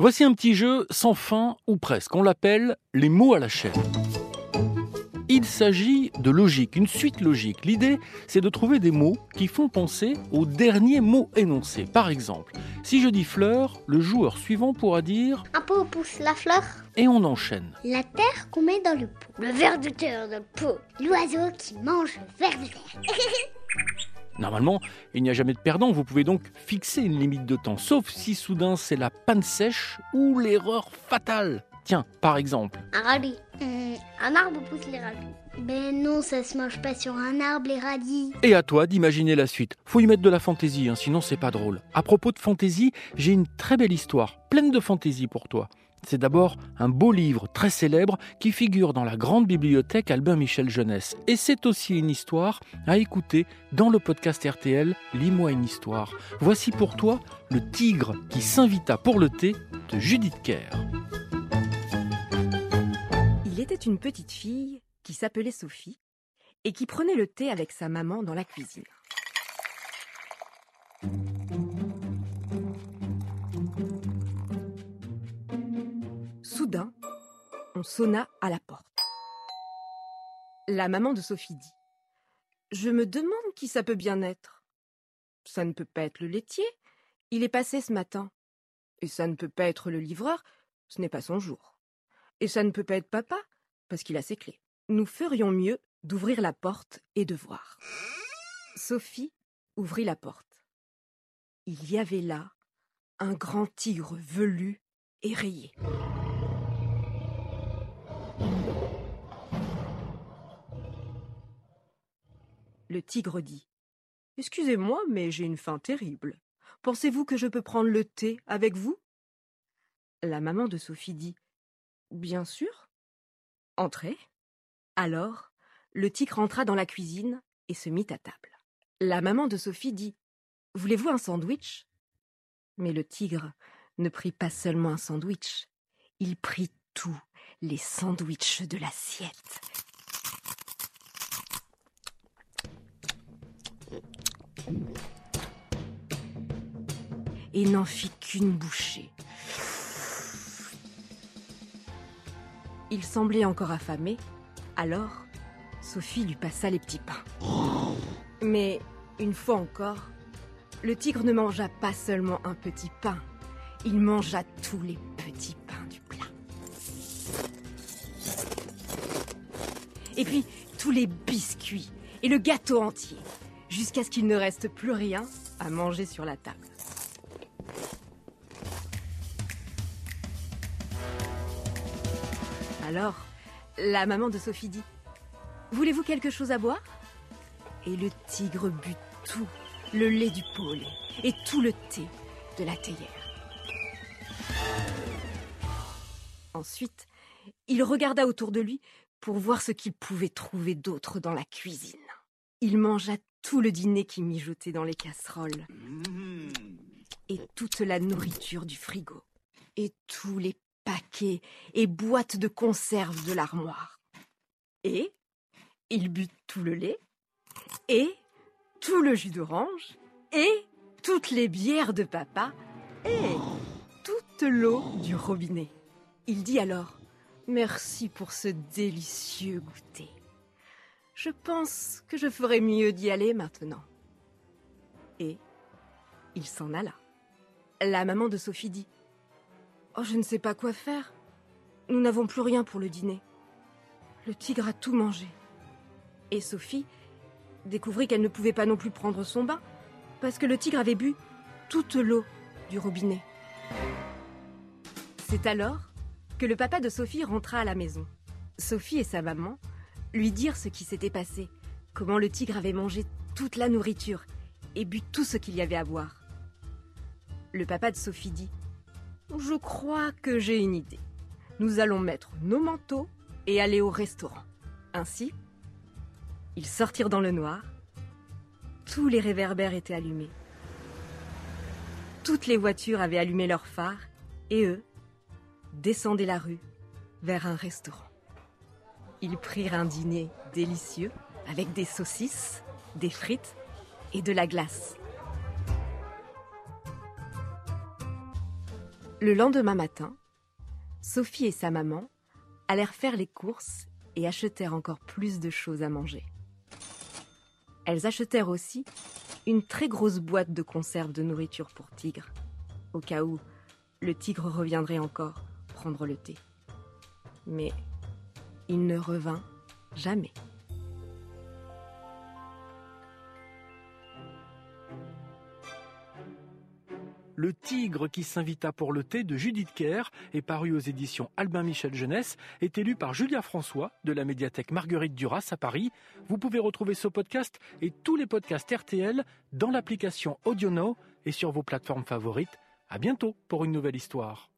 Voici un petit jeu sans fin ou presque. On l'appelle les mots à la chaîne. Il s'agit de logique, une suite logique. L'idée, c'est de trouver des mots qui font penser au dernier mot énoncé. Par exemple, si je dis fleur, le joueur suivant pourra dire Un pot pousse la fleur. et on enchaîne. La terre qu'on met dans le pot. Le ver de terre dans le pot. L'oiseau qui mange le ver de terre. Normalement, il n'y a jamais de perdant, vous pouvez donc fixer une limite de temps, sauf si soudain c'est la panne sèche ou l'erreur fatale. Tiens, par exemple, Un radis. Hum, un arbre pousse les radis. Ben non, ça se mange pas sur un arbre les radis. et à toi d'imaginer la suite. Faut y mettre de la fantaisie, hein, sinon c'est pas drôle. À propos de fantaisie, j'ai une très belle histoire, pleine de fantaisie pour toi. C'est d'abord un beau livre très célèbre qui figure dans la grande bibliothèque Albin Michel Jeunesse. Et c'est aussi une histoire à écouter dans le podcast RTL Lis-moi une histoire. Voici pour toi Le tigre qui s'invita pour le thé de Judith Kerr. Il était une petite fille qui s'appelait Sophie et qui prenait le thé avec sa maman dans la cuisine. On sonna à la porte. La maman de Sophie dit Je me demande qui ça peut bien être. Ça ne peut pas être le laitier, il est passé ce matin. Et ça ne peut pas être le livreur, ce n'est pas son jour. Et ça ne peut pas être papa, parce qu'il a ses clés. Nous ferions mieux d'ouvrir la porte et de voir. Sophie ouvrit la porte. Il y avait là un grand tigre velu et rayé. Le tigre dit Excusez-moi, mais j'ai une faim terrible. Pensez-vous que je peux prendre le thé avec vous? La maman de Sophie dit Bien sûr. Entrez. Alors, le tigre entra dans la cuisine et se mit à table. La maman de Sophie dit Voulez-vous un sandwich? Mais le tigre ne prit pas seulement un sandwich, il prit tous les sandwichs de l'assiette. Et n'en fit qu'une bouchée. Il semblait encore affamé, alors Sophie lui passa les petits pains. Mais, une fois encore, le tigre ne mangea pas seulement un petit pain, il mangea tous les petits pains du plat. Et puis tous les biscuits et le gâteau entier, jusqu'à ce qu'il ne reste plus rien à manger sur la table. Alors, la maman de Sophie dit Voulez-vous quelque chose à boire? Et le tigre but tout, le lait du pôle et tout le thé de la théière. Ensuite, il regarda autour de lui pour voir ce qu'il pouvait trouver d'autre dans la cuisine. Il mangea tout le dîner qui mijotait dans les casseroles et toute la nourriture du frigo et tous les paquets et boîtes de conserve de l'armoire. Et il but tout le lait et tout le jus d'orange et toutes les bières de papa et toute l'eau du robinet. Il dit alors Merci pour ce délicieux goûter. Je pense que je ferais mieux d'y aller maintenant. Et il s'en alla. La maman de Sophie dit Oh, je ne sais pas quoi faire. Nous n'avons plus rien pour le dîner. Le tigre a tout mangé. Et Sophie découvrit qu'elle ne pouvait pas non plus prendre son bain, parce que le tigre avait bu toute l'eau du robinet. C'est alors que le papa de Sophie rentra à la maison. Sophie et sa maman lui dirent ce qui s'était passé, comment le tigre avait mangé toute la nourriture et bu tout ce qu'il y avait à boire. Le papa de Sophie dit Je crois que j'ai une idée. Nous allons mettre nos manteaux et aller au restaurant. Ainsi, ils sortirent dans le noir. Tous les réverbères étaient allumés. Toutes les voitures avaient allumé leurs phares et eux descendaient la rue vers un restaurant. Ils prirent un dîner délicieux avec des saucisses, des frites et de la glace. Le lendemain matin, Sophie et sa maman allèrent faire les courses et achetèrent encore plus de choses à manger. Elles achetèrent aussi une très grosse boîte de conserve de nourriture pour tigre, au cas où le tigre reviendrait encore prendre le thé. Mais il ne revint jamais. Le tigre qui s'invita pour le thé de Judith Kerr est paru aux éditions Albin Michel Jeunesse, est élu par Julia François de la médiathèque Marguerite Duras à Paris. Vous pouvez retrouver ce podcast et tous les podcasts RTL dans l'application AudioNow et sur vos plateformes favorites. À bientôt pour une nouvelle histoire.